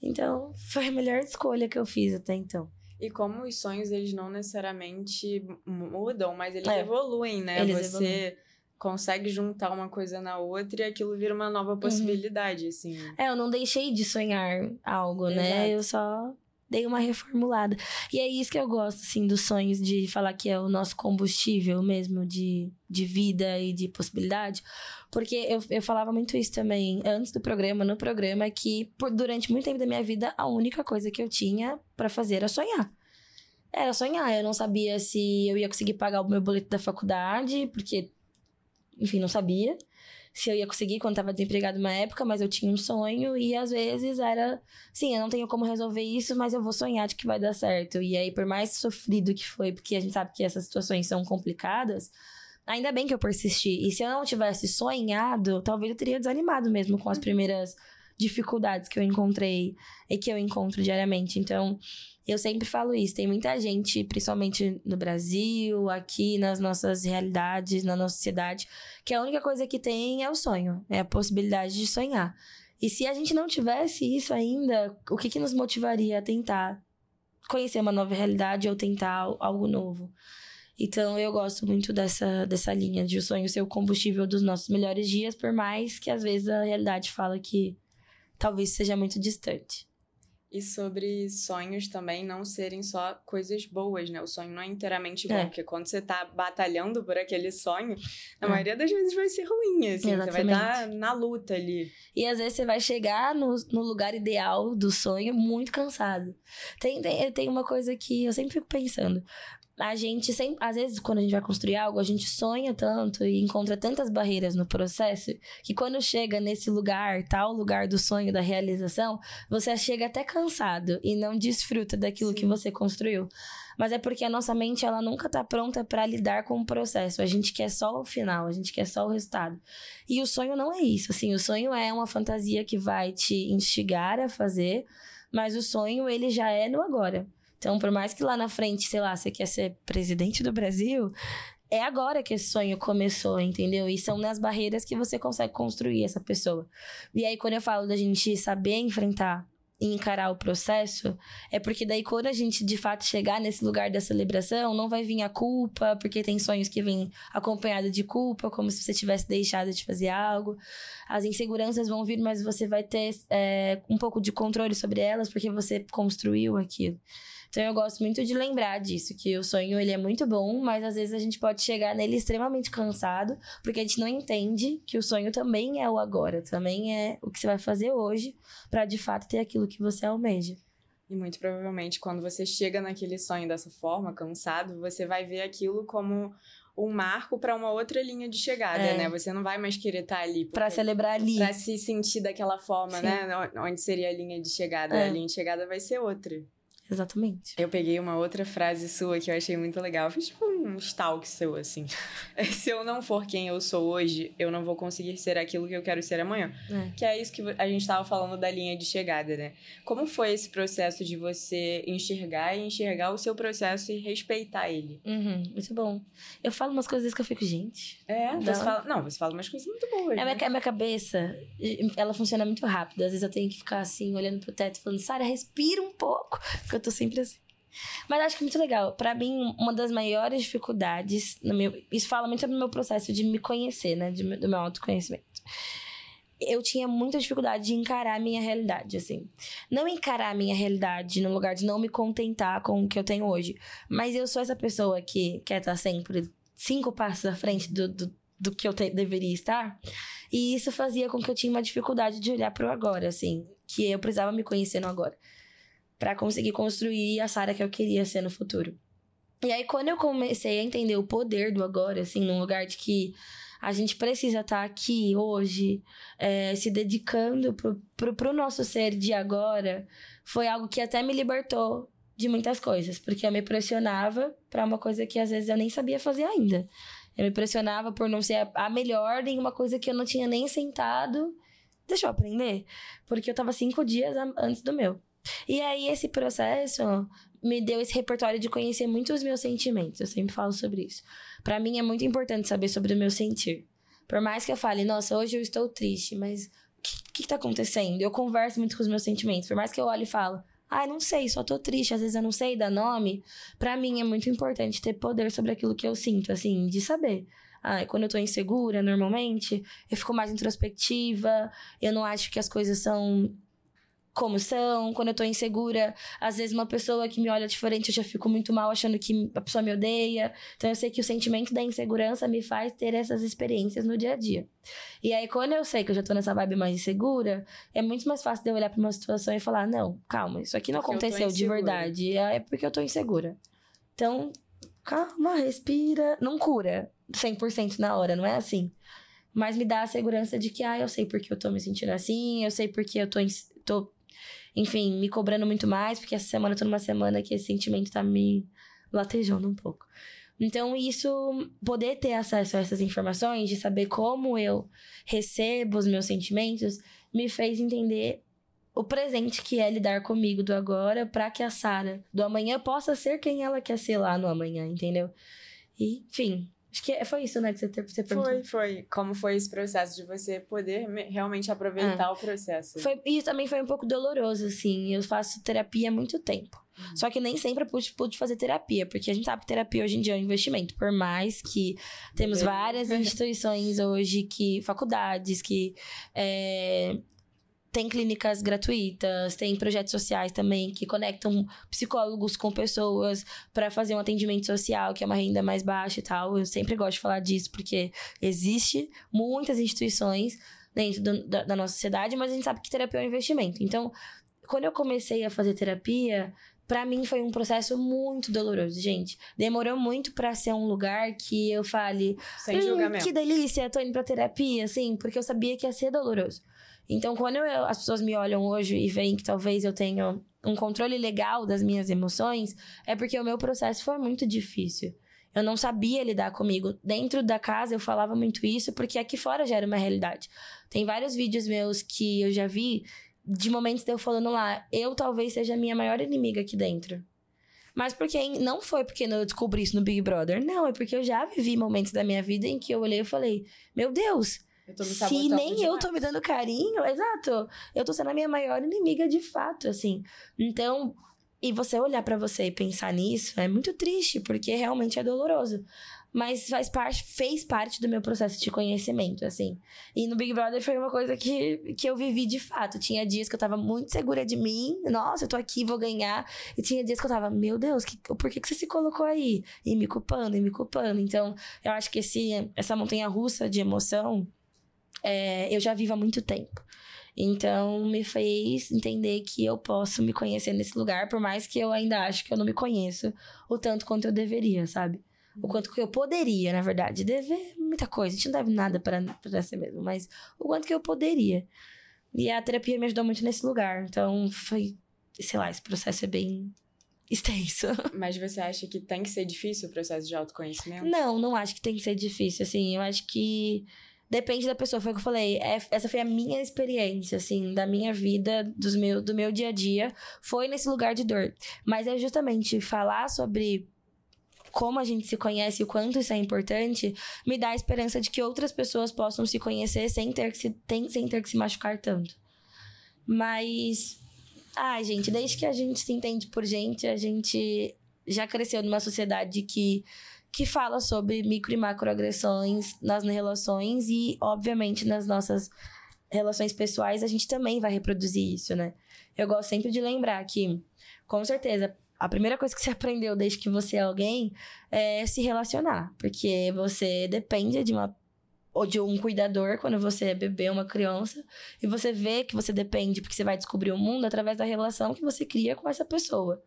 Então, foi a melhor escolha que eu fiz até então. E como os sonhos, eles não necessariamente mudam, mas eles É. evoluem, né? Eles Você consegue juntar uma coisa na outra e aquilo vira uma Uhum. nova possibilidade, assim. É, eu não deixei de sonhar algo, né? Exato. Eu só dei uma reformulada. E é isso que eu gosto, assim, dos sonhos, de falar que é o nosso combustível mesmo de, de vida e de possibilidade. Porque eu, eu falava muito isso também antes do programa, no programa, que por, durante muito tempo da minha vida, a única coisa que eu tinha pra fazer era sonhar. Era sonhar. Eu não sabia se eu ia conseguir pagar o meu boleto da faculdade, porque, enfim, não sabia se eu ia conseguir quando tava desempregado uma época, mas eu tinha um sonho e às vezes era, sim, eu não tenho como resolver isso, mas eu vou sonhar de que vai dar certo. E aí, por mais sofrido que foi, porque a gente sabe que essas situações são complicadas, ainda bem que eu persisti. E se eu não tivesse sonhado, talvez eu teria desanimado mesmo com as primeiras dificuldades que eu encontrei e que eu encontro diariamente. Então, eu sempre falo isso. Tem muita gente, principalmente no Brasil, aqui nas nossas realidades, na nossa sociedade, que a única coisa que tem é o sonho, é a possibilidade de sonhar. E se a gente não tivesse isso ainda, o que, que nos motivaria a tentar conhecer uma nova realidade ou tentar al- algo novo? Então eu gosto muito dessa, dessa linha de o sonho ser o combustível dos nossos melhores dias, por mais que às vezes a realidade fala que talvez seja muito distante. E sobre sonhos também não serem só coisas boas, né? O sonho não é inteiramente bom, É. porque quando você tá batalhando por aquele sonho, na É. maioria das vezes vai ser ruim, assim. Você vai Exatamente. estar na luta ali. E às vezes você vai chegar no, no lugar ideal do sonho muito cansado. Tem, tem, tem uma coisa que eu sempre fico pensando. A gente sempre, às vezes, quando a gente vai construir algo, a gente sonha tanto e encontra tantas barreiras no processo que quando chega nesse lugar, tal lugar do sonho, da realização, você chega até cansado e não desfruta daquilo Sim. que você construiu. Mas é porque a nossa mente, ela nunca tá pronta para lidar com o processo. A gente quer só o final, a gente quer só o resultado. E o sonho não é isso, assim, o sonho é uma fantasia que vai te instigar a fazer, mas o sonho, ele já é no agora. Então, por mais que lá na frente, sei lá, você quer ser presidente do Brasil, é agora que esse sonho começou, entendeu? E são nas barreiras que você consegue construir essa pessoa. E aí, quando eu falo da gente saber enfrentar e encarar o processo, é porque daí quando a gente de fato chegar nesse lugar da celebração, não vai vir a culpa, porque tem sonhos que vêm acompanhado de culpa, como se você tivesse deixado de fazer algo. As inseguranças vão vir, mas você vai ter é, um pouco de controle sobre elas, porque você construiu aquilo. Então eu gosto muito de lembrar disso, que o sonho ele é muito bom, mas às vezes a gente pode chegar nele extremamente cansado, porque a gente não entende que o sonho também é o agora, também é o que você vai fazer hoje para de fato ter aquilo que você almeja. E muito provavelmente, quando você chega naquele sonho dessa forma, cansado, você vai ver aquilo como um marco para uma outra linha de chegada, É. né? Você não vai mais querer estar ali. Para celebrar ali. Pra se sentir daquela forma, Sim. né? Onde seria a linha de chegada. É. A linha de chegada vai ser outra. Exatamente. Eu peguei uma outra frase sua que eu achei muito legal. Fiz tipo um stalk seu, assim. Se eu não for quem eu sou hoje, eu não vou conseguir ser aquilo que eu quero ser amanhã. É. Que é isso que a gente tava falando da linha de chegada, né? Como foi esse processo de você enxergar e enxergar o seu processo e respeitar ele? Uhum, muito bom. Eu falo umas coisas que eu fico, gente. É, Não. você fala. Não, você fala umas coisas muito boas. Minha, né? a minha cabeça, ela funciona muito rápido. Às vezes eu tenho que ficar assim, olhando pro teto, falando, Sara, respira um pouco. Eu tô sempre assim. Mas acho que é muito legal. Pra mim, uma das maiores dificuldades, meu, isso fala muito sobre o meu processo de me conhecer, né? Do meu autoconhecimento. Eu tinha muita dificuldade de encarar a minha realidade, assim. Não encarar a minha realidade no lugar de não me contentar com o que eu tenho hoje. Mas eu sou essa pessoa que quer estar sempre cinco passos à frente do, do, do que eu te- deveria estar. E isso fazia com que eu tinha uma dificuldade de olhar pro agora, assim. Que eu precisava me conhecer no agora. Pra conseguir construir a Sara que eu queria ser no futuro. E aí, quando eu comecei a entender o poder do agora, assim, num lugar de que a gente precisa estar aqui hoje, é, se dedicando pro, pro, pro nosso ser de agora, foi algo que até me libertou de muitas coisas, porque eu me pressionava pra uma coisa que às vezes eu nem sabia fazer ainda. Eu me pressionava por não ser a- melhor em uma coisa que eu não tinha nem sentado. Deixa eu aprender. Porque eu tava cinco dias antes do meu. E aí, esse processo me deu esse repertório de conhecer muito os meus sentimentos. Eu sempre falo sobre isso. Pra mim é muito importante saber sobre o meu sentir. Por mais que eu fale, nossa, hoje eu estou triste, mas o que, que tá acontecendo? Eu converso muito com os meus sentimentos. Por mais que eu olhe e falo, ai, não sei, só tô triste, às vezes eu não sei dar nome. Pra mim é muito importante ter poder sobre aquilo que eu sinto, assim, de saber. Ah, quando eu tô insegura, normalmente, eu fico mais introspectiva, eu não acho que as coisas são como são. Quando eu tô insegura, às vezes uma pessoa que me olha diferente, eu já fico muito mal achando que a pessoa me odeia. Então eu sei que o sentimento da insegurança me faz ter essas experiências no dia a dia. E aí, quando eu sei que eu já tô nessa vibe mais insegura, é muito mais fácil de eu olhar pra uma situação e falar: não, calma, isso aqui não Porque aconteceu de verdade. É porque eu tô insegura. Então, calma, respira. Não cura 100% na hora, não é assim. Mas me dá a segurança de que, ah, eu sei porque eu tô me sentindo assim, eu sei porque eu tô, tô enfim, me cobrando muito mais, porque essa semana eu tô numa semana que esse sentimento tá me latejando um pouco. Então, isso, poder ter acesso a essas informações, de saber como eu recebo os meus sentimentos, me fez entender o presente que é lidar comigo do agora, pra que a Sara do amanhã possa ser quem ela quer ser lá no amanhã, entendeu? E, enfim, acho que foi isso, né, que você, você perguntou. Foi, foi. Como foi esse processo de você poder me- realmente aproveitar o processo? Foi, e também foi um pouco doloroso, assim. Eu faço terapia há muito tempo. Só que nem sempre eu pude, pude fazer terapia, porque a gente sabe que terapia hoje em dia é um investimento. Por mais que temos Deveria. várias instituições hoje, que faculdades, que é, tem clínicas gratuitas, tem projetos sociais também que conectam psicólogos com pessoas para fazer um atendimento social, que é uma renda mais baixa e tal. Eu sempre gosto de falar disso, porque existe muitas instituições dentro do- da, da nossa sociedade, mas a gente sabe que terapia é um investimento. Então, quando eu comecei a fazer terapia, Pra mim foi um processo muito doloroso, gente. Demorou muito pra ser um lugar que eu fale, Sem Hum, julgamento. que delícia, tô indo pra terapia, assim, porque eu sabia que ia ser doloroso. Então, quando eu- as pessoas me olham hoje e veem que talvez eu tenha um controle legal das minhas emoções, é porque o meu processo foi muito difícil. Eu não sabia lidar comigo. Dentro da casa eu falava muito isso, porque aqui fora já era uma realidade. Tem vários vídeos meus que eu já vi de momentos de eu falando lá, eu talvez seja a minha maior inimiga aqui dentro. Mas porque não foi porque eu descobri isso no Big Brother, não, é porque eu já vivi momentos da minha vida em que eu olhei e falei: "Meu Deus, se nem eu demais. tô me dando carinho, exato. Eu tô sendo a minha maior inimiga de fato, assim. Então, e você olhar pra você e pensar nisso é muito triste, porque realmente é doloroso. Mas faz parte, fez parte do meu processo de conhecimento, assim. E no Big Brother foi uma coisa que, que eu vivi de fato. Tinha dias que eu tava muito segura de mim. Nossa, eu tô aqui, vou ganhar. E tinha dias que eu tava, meu Deus, que, por que, que você se colocou aí? E me culpando, e me culpando. Então, eu acho que esse, essa montanha russa de emoção é, eu já vivo há muito tempo. Então, me fez entender que eu posso me conhecer nesse lugar, por mais que eu ainda acho que eu não me conheço o tanto quanto eu deveria, sabe? O quanto que eu poderia, na verdade. Dever muita coisa. A gente não deve nada para si mesmo, mas o quanto que eu poderia. E a terapia me ajudou muito nesse lugar. Então, foi, sei lá, esse processo é bem extenso. Mas você acha que tem que ser difícil o processo de autoconhecimento? Não, não acho que tem que ser difícil, assim. Eu acho que depende da pessoa. Foi o que eu falei. É- essa foi a minha experiência, assim, da minha vida, dos meu, do meu dia a dia. Foi nesse lugar de dor. Mas é justamente falar sobre como a gente se conhece e o quanto isso é importante, me dá a esperança de que outras pessoas possam se conhecer sem ter que se, tem, sem ter que se machucar tanto. Mas. Ai, gente, desde que a gente se entende por gente, a gente já cresceu numa sociedade que que fala sobre micro e macroagressões nas relações e, obviamente, nas nossas relações pessoais, a gente também vai reproduzir isso, né? Eu gosto sempre de lembrar que, com certeza, a primeira coisa que você aprendeu desde que você é alguém é se relacionar, porque você depende de uma ou de um cuidador quando você é bebê, uma criança, e você vê que você depende porque você vai descobrir o mundo através da relação que você cria com essa pessoa.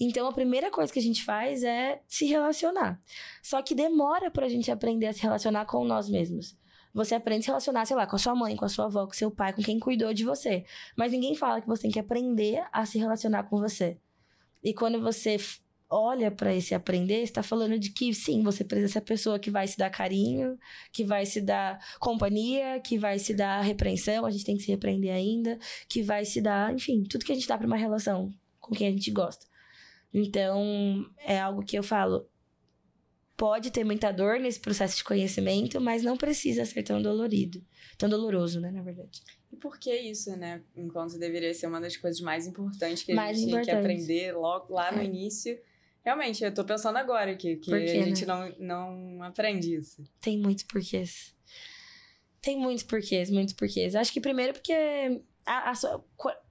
Então a primeira coisa que a gente faz é se relacionar. Só que demora pra gente aprender a se relacionar com nós mesmos. Você aprende a se relacionar, sei lá, com a sua mãe, com a sua avó, com seu pai, com quem cuidou de você. Mas ninguém fala que você tem que aprender a se relacionar com você. E quando você olha pra esse aprender, está falando de que sim, você precisa ser a pessoa que vai se dar carinho, que vai se dar companhia, que vai se dar repreensão, a gente tem que se repreender ainda, que vai se dar, enfim, tudo que a gente dá pra uma relação com quem a gente gosta. Então, é algo que eu falo. Pode ter muita dor nesse processo de conhecimento, mas não precisa ser tão dolorido. Tão doloroso, né, na verdade. E por que isso, né? Enquanto deveria ser uma das coisas mais importantes que a Mais gente tinha que importantes. aprender logo lá no É. início. Realmente, eu tô pensando agora que, que quê, a gente né? não, não aprende isso. Tem muitos porquês. Tem muitos porquês, muitos porquês. Acho que primeiro porque a- a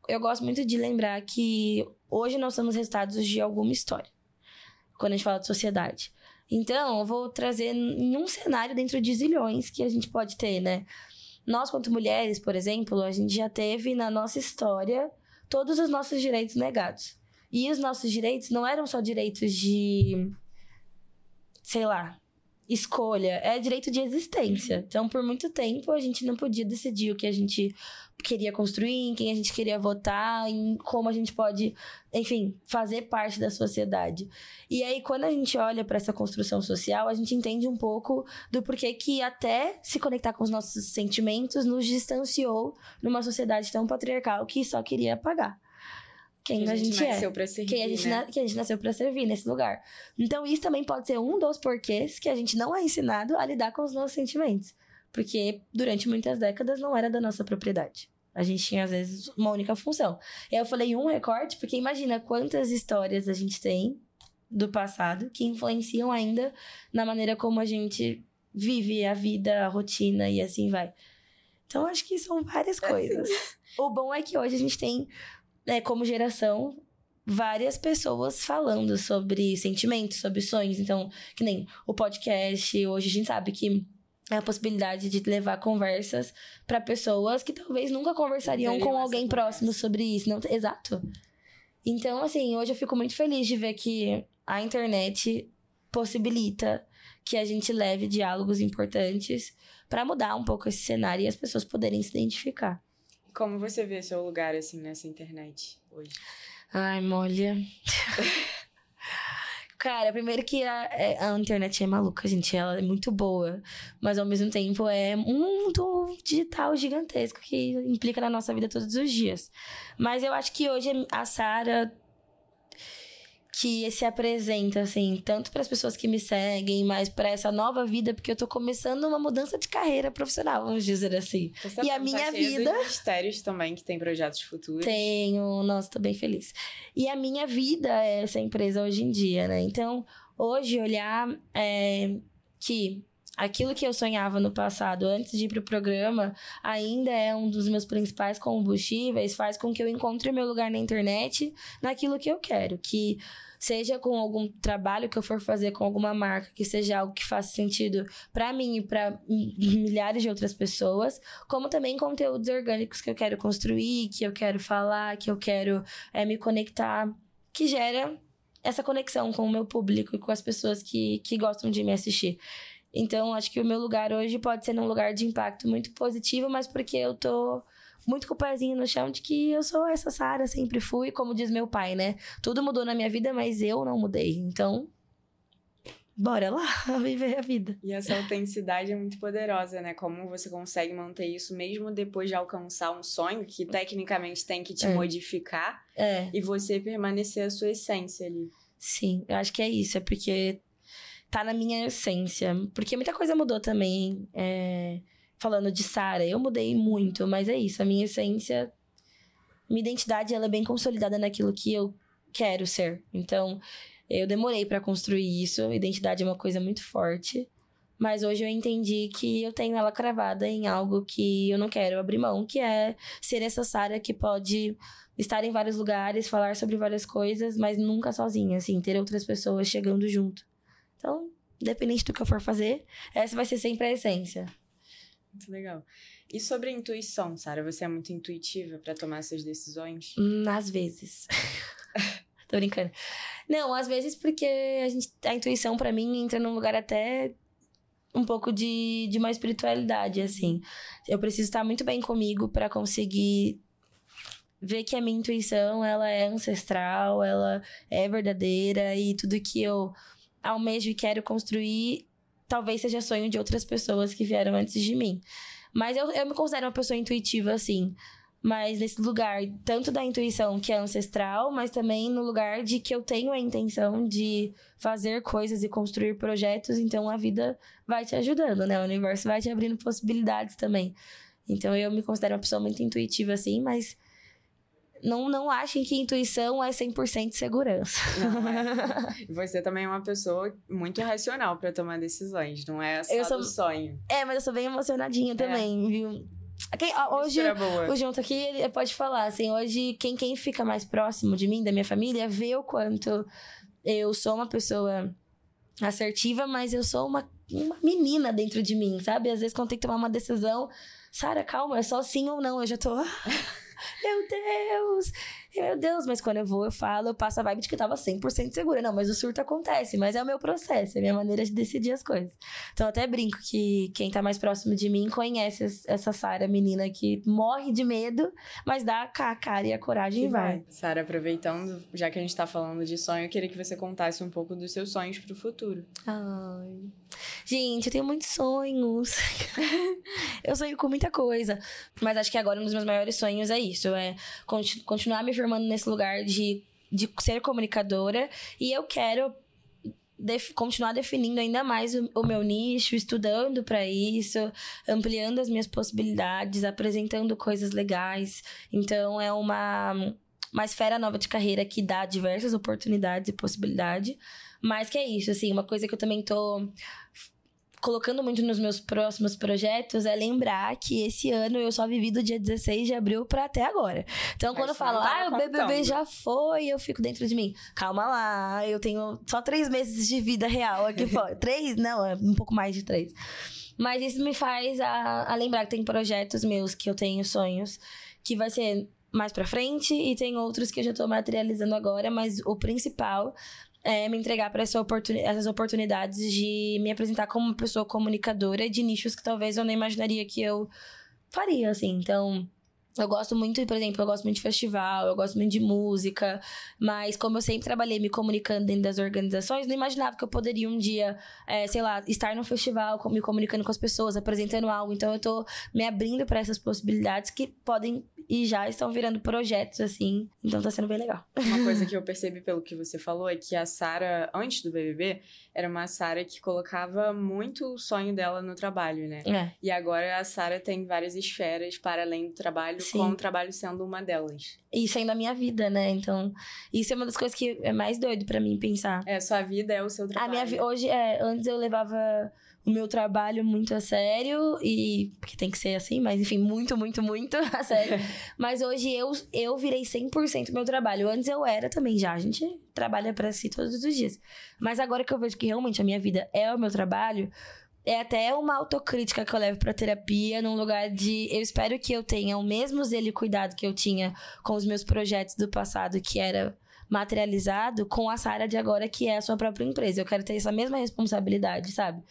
eu gosto muito de lembrar que hoje nós somos resultados de alguma história. Quando a gente fala de sociedade. Então, eu vou trazer em um cenário dentro de zilhões que a gente pode ter, né? Nós, quanto mulheres, por exemplo, a gente já teve na nossa história todos os nossos direitos negados. E os nossos direitos não eram só direitos de. sei lá, escolha, é direito de existência. Então, por muito tempo, a gente não podia decidir o que a gente queria construir, em quem a gente queria votar, em como a gente pode, enfim, fazer parte da sociedade. E aí, quando a gente olha para essa construção social, a gente entende um pouco do porquê que até se conectar com os nossos sentimentos nos distanciou numa sociedade tão patriarcal que só queria pagar. Quem Que a gente, é nasceu pra servir, que a gente, né? na- a gente nasceu pra servir nesse lugar. Então, isso também pode ser um dos porquês que a gente não é ensinado a lidar com os nossos sentimentos. Porque durante muitas décadas não era da nossa propriedade. A gente tinha, às vezes, uma única função. E aí eu falei um recorte, porque imagina quantas histórias a gente tem do passado que influenciam ainda na maneira como a gente vive a vida, a rotina e assim vai. Então, acho que são várias coisas. O bom é que hoje a gente tem, né, como geração, várias pessoas falando sobre sentimentos, sobre sonhos. Então, que nem o podcast, hoje a gente sabe que é a possibilidade de levar conversas para pessoas que talvez nunca conversariam com alguém próximo sobre isso. Não, exato. Então, assim, hoje eu fico muito feliz de ver que a internet possibilita que a gente leve diálogos importantes para mudar um pouco esse cenário e as pessoas poderem se identificar. Como você vê seu lugar, assim, nessa internet hoje? Ai, molha. Cara, primeiro que a, é- a internet é maluca, gente. Ela é muito boa. Mas ao mesmo tempo é um mundo digital gigantesco que implica na nossa vida todos os dias. Mas eu acho que hoje a Sara que se apresenta, assim, tanto para as pessoas que me seguem, mas para essa nova vida, porque eu tô começando uma mudança de carreira profissional, vamos dizer assim. Você E a tá minha cheia vida? Dos mistérios também, que tem projetos futuros. Tenho, nossa, tô bem feliz. E a minha vida é essa empresa hoje em dia, né? Então, hoje, olhar é, que aquilo que eu sonhava no passado, antes de ir pro programa, ainda é um dos meus principais combustíveis, faz com que eu encontre meu lugar na internet naquilo que eu quero. Que seja com algum trabalho que eu for fazer com alguma marca, que seja algo que faça sentido para mim e para milhares de outras pessoas, como também conteúdos orgânicos que eu quero construir, que eu quero falar, que eu quero é, me conectar, que gera essa conexão com o meu público e com as pessoas que, que gostam de me assistir. Então, acho que o meu lugar hoje pode ser num lugar de impacto muito positivo, mas porque eu tô muito com o pezinho no chão de que eu sou essa Sara, sempre fui, como diz meu pai, né? Tudo mudou na minha vida, mas eu não mudei. Então, bora lá viver a vida. E essa autenticidade é muito poderosa, né? Como você consegue manter isso mesmo depois de alcançar um sonho que tecnicamente tem que te É. modificar É. e você permanecer a sua essência ali. Sim, eu acho que é isso, é porque tá na minha essência. Porque muita coisa mudou também. é, Falando de Sara, eu mudei muito, mas é isso, a minha essência, minha identidade, ela é bem consolidada naquilo que eu quero ser. Então, eu demorei pra construir isso, identidade é uma coisa muito forte. Mas hoje eu entendi que eu tenho ela cravada em algo que eu não quero abrir mão, que é ser essa Sara que pode estar em vários lugares, falar sobre várias coisas, mas nunca sozinha, assim, ter outras pessoas chegando junto. Então, independente do que eu for fazer, essa vai ser sempre a essência. Muito legal. E sobre intuição, Sara, você é muito intuitiva para tomar essas decisões? Hum, Às vezes. Tô brincando. Não, às vezes porque a, gente, a intuição, pra mim, entra num lugar até um pouco de, de uma espiritualidade, assim. Eu preciso estar muito bem comigo pra conseguir ver que a minha intuição, ela é ancestral, ela é verdadeira e tudo que eu almejo e quero construir talvez seja sonho de outras pessoas que vieram antes de mim. Mas eu, eu me considero uma pessoa intuitiva, assim. Mas nesse lugar, tanto da intuição que é ancestral, mas também no lugar de que eu tenho a intenção de fazer coisas e construir projetos, então a vida vai te ajudando, né? O universo vai te abrindo possibilidades também. Então eu me considero uma pessoa muito intuitiva, assim, mas não, não achem que intuição é 100% segurança. Não é. Você também é uma pessoa muito racional para tomar decisões, não é só Eu sou- sonho. É, mas eu sou bem emocionadinha também, viu? Quem- hoje, o Junto aqui, ele pode falar, assim, hoje quem, quem fica mais próximo de mim, da minha família, vê o quanto eu sou uma pessoa assertiva, mas eu sou uma, uma menina dentro de mim, sabe? Às vezes quando tem que tomar uma decisão, Sara, calma, é só sim ou não, eu já tô... Meu Deus! Meu Deus, mas quando eu vou, eu falo, eu passo a vibe de que eu tava 100% segura. Não, mas o surto acontece, mas é o meu processo, é a minha maneira de decidir as coisas. Então, até brinco que quem tá mais próximo de mim conhece es- essa Sara, menina que morre de medo, mas dá a cara e a coragem e vai. Sara, aproveitando, já que a gente tá falando de sonho, eu queria que você contasse um pouco dos seus sonhos pro futuro. Ai. Gente, eu tenho muitos sonhos. eu sonho com muita coisa. Mas acho que agora um dos meus maiores sonhos é isso: é conti- continuar me formando nesse lugar de, de ser comunicadora. E eu quero def- continuar definindo ainda mais o, o meu nicho, estudando para isso, ampliando as minhas possibilidades, apresentando coisas legais. Então é uma, uma esfera nova de carreira que dá diversas oportunidades e possibilidades. Mas que é isso, assim, uma coisa que eu também tô colocando muito nos meus próximos projetos é lembrar que esse ano eu só vivi do dia 16 de abril pra até agora. Então, quando eu falo, ah, o BBB contando." já foi, eu fico dentro de mim. Calma lá, eu tenho só três meses de vida real aqui fora. três? Não, é um pouco mais de três. Mas isso me faz a, a lembrar que tem projetos meus que eu tenho sonhos que vai ser mais pra frente e tem outros que eu já tô materializando agora, mas o principal é me entregar para essa essas oportunidades de me apresentar como uma pessoa comunicadora de nichos que talvez eu nem imaginaria que eu faria, assim. Então, eu gosto muito, por exemplo, eu gosto muito de festival, eu gosto muito de música, mas como eu sempre trabalhei me comunicando dentro das organizações, não imaginava que eu poderia um dia, é, sei lá, estar num festival, me comunicando com as pessoas, apresentando algo. Então eu tô me abrindo para essas possibilidades que podem e já estão virando projetos, assim. Então tá sendo bem legal. Uma coisa que eu percebi pelo que você falou é que a Sara, antes do BBB, era uma Sara que colocava muito o sonho dela no trabalho, né? É. E agora a Sara tem várias esferas para além do trabalho, Sim. com o trabalho sendo uma delas. E sendo a minha vida, né? Então, isso é uma das coisas que é mais doido pra mim pensar. É, sua vida é o seu A trabalho. minha vi- hoje é, antes eu levava o meu trabalho muito a sério e porque tem que ser assim, mas enfim, muito, muito, muito a sério. mas hoje eu eu virei 100% meu trabalho. Antes eu era também já, a gente trabalha pra si todos os dias. Mas agora que eu vejo que realmente a minha vida é o meu trabalho, é até uma autocrítica que eu levo pra terapia, num lugar de. Eu espero que eu tenha o mesmo zelo e cuidado que eu tinha com os meus projetos do passado, que era materializado, com a Sara de agora, que é a sua própria empresa. Eu quero ter essa mesma responsabilidade, sabe?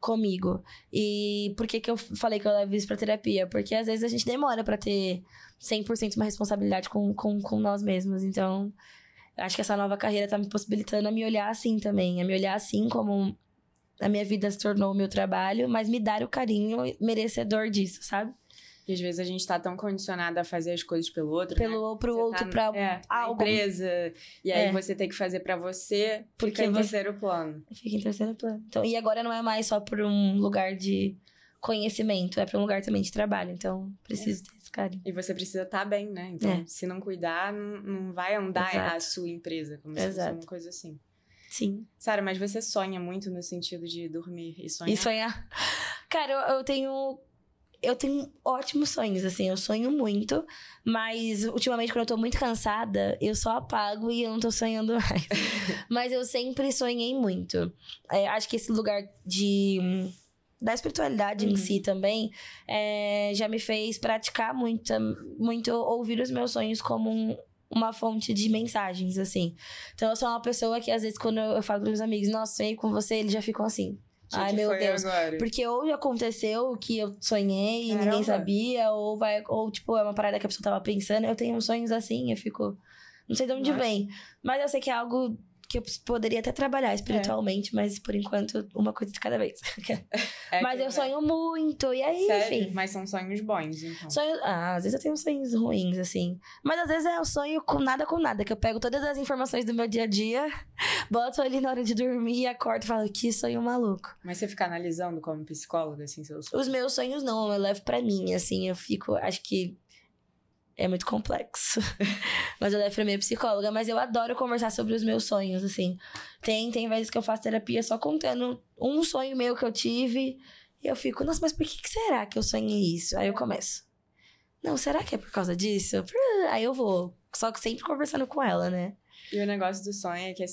Comigo. E por que, que eu falei que eu levo isso pra terapia? Porque às vezes a gente demora pra ter 100% uma responsabilidade com, com, com nós mesmos. Então, acho que essa nova carreira tá me possibilitando a me olhar assim também. A me olhar assim como a minha vida se tornou o meu trabalho, mas me dar o carinho merecedor disso, sabe? E às vezes a gente tá tão condicionada a fazer as coisas pelo outro, né? Pelo pro Você outro, tá, pra é, algo. empresa, e aí É. você tem que fazer pra você, Porque fica em terceiro plano. Fica em terceiro plano. Então, e agora não é mais só por um lugar de conhecimento, é para um lugar também de trabalho. Então, preciso ter esse carinho. E você precisa estar bem, né? Então, É. se não cuidar, não, não vai andar Exato. a sua empresa, como se fosse Exato. uma coisa assim. Sim. Sara, mas você sonha muito no sentido de dormir e sonhar? E sonhar. Cara, eu, eu tenho. Eu tenho ótimos sonhos, assim, eu sonho muito, mas ultimamente, quando eu tô muito cansada, eu só apago e eu não tô sonhando mais. mas eu sempre sonhei muito. É, acho que esse lugar de. da espiritualidade Uhum. em si também é, já me fez praticar muito, muito ouvir os meus sonhos como um- uma fonte de mensagens, assim. Então eu sou uma pessoa que, às vezes, quando eu, eu falo pros meus amigos, nossa, sonhei com você, eles já ficam assim. Que Ai, que meu Deus. Agora? Porque ou aconteceu o que eu sonhei e ninguém sabia, ou vai, ou tipo, é uma parada que a pessoa tava pensando. Eu tenho uns sonhos assim, eu fico. Não sei de onde Nossa. vem. Mas eu sei que é algo que eu poderia até trabalhar espiritualmente, mas por enquanto, uma coisa de cada vez. É mas eu sonho muito, e aí, Sério? enfim. Mas são sonhos bons, então. Sonho... Ah, às vezes eu tenho sonhos ruins, assim. Mas às vezes é um sonho com nada com nada, que eu pego todas as informações do meu dia a dia, boto ali na hora de dormir e acordo e falo, que sonho maluco. Mas você fica analisando como psicóloga, assim, seus sonhos? Os meus sonhos não, eu levo pra mim, assim, eu fico, acho que é muito complexo. mas eu levo pra minha psicóloga, mas eu adoro conversar sobre os meus sonhos, assim. Tem, tem vezes que eu faço terapia só contando um sonho meu que eu tive, e eu fico, nossa, mas por que, que será que eu sonhei isso? Aí eu começo. Não, será que é por causa disso? Aí eu vou. Só que sempre conversando com ela, né? E o negócio do sonho é que,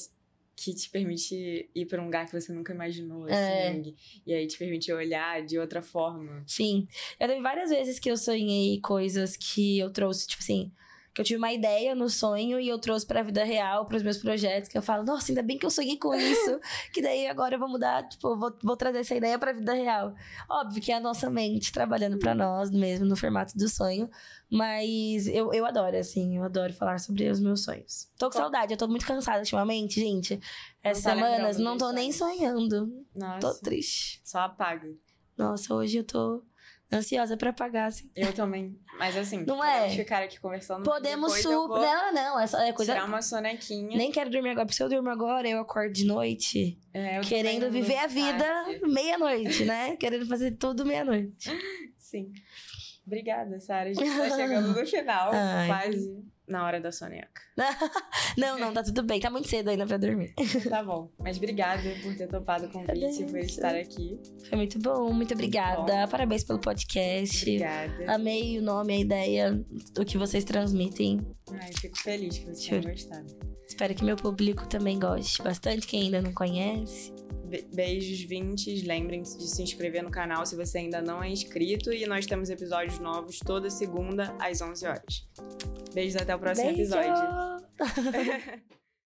que te permite ir pra um lugar que você nunca imaginou, É. assim. E aí te permite olhar de outra forma. Sim. Eu teve várias vezes que eu sonhei coisas que eu trouxe, tipo assim, que eu tive uma ideia no sonho e eu trouxe pra vida real, pros meus projetos, que eu falo, nossa, ainda bem que eu sonhei com isso, que daí agora eu vou mudar, tipo, vou, vou trazer essa ideia pra vida real. Óbvio que é a nossa mente trabalhando pra nós mesmo, no formato do sonho, mas eu, eu adoro, assim, eu adoro falar sobre os meus sonhos. Tô com Qual- saudade, eu tô muito cansada ultimamente, gente. Essas tá semanas não tô nem sonhos. sonhando, Nossa, tô triste. só apaga. Nossa, hoje eu tô ansiosa pra apagar, assim. Eu também. Mas assim, Não é? ficar aqui conversando. Podemos super. Não, não, é, só, é coisa. tirar uma sonequinha. Nem quero dormir agora, porque se eu durmo agora, eu acordo de noite, É, eu querendo viver a vida meia-noite, né? querendo fazer tudo meia-noite. Sim. Obrigada, Sara. A gente tá chegando no final, Ai. quase na hora da soneca. Não, não, tá tudo bem. Tá muito cedo ainda pra dormir. Tá bom. Mas obrigada por ter topado o convite, por estar aqui. Foi muito bom, muito obrigada. Parabéns pelo podcast. Obrigada. Amei o nome, a ideia, do que vocês transmitem. Ai, fico feliz que você tenha Juro. gostado. Espero que meu público também goste bastante, quem ainda não conhece. Be- beijos 20. Lembrem-se de se inscrever no canal se você ainda não é inscrito. E nós temos episódios novos toda segunda às 11 horas. Beijos até o próximo Beijo! episódio.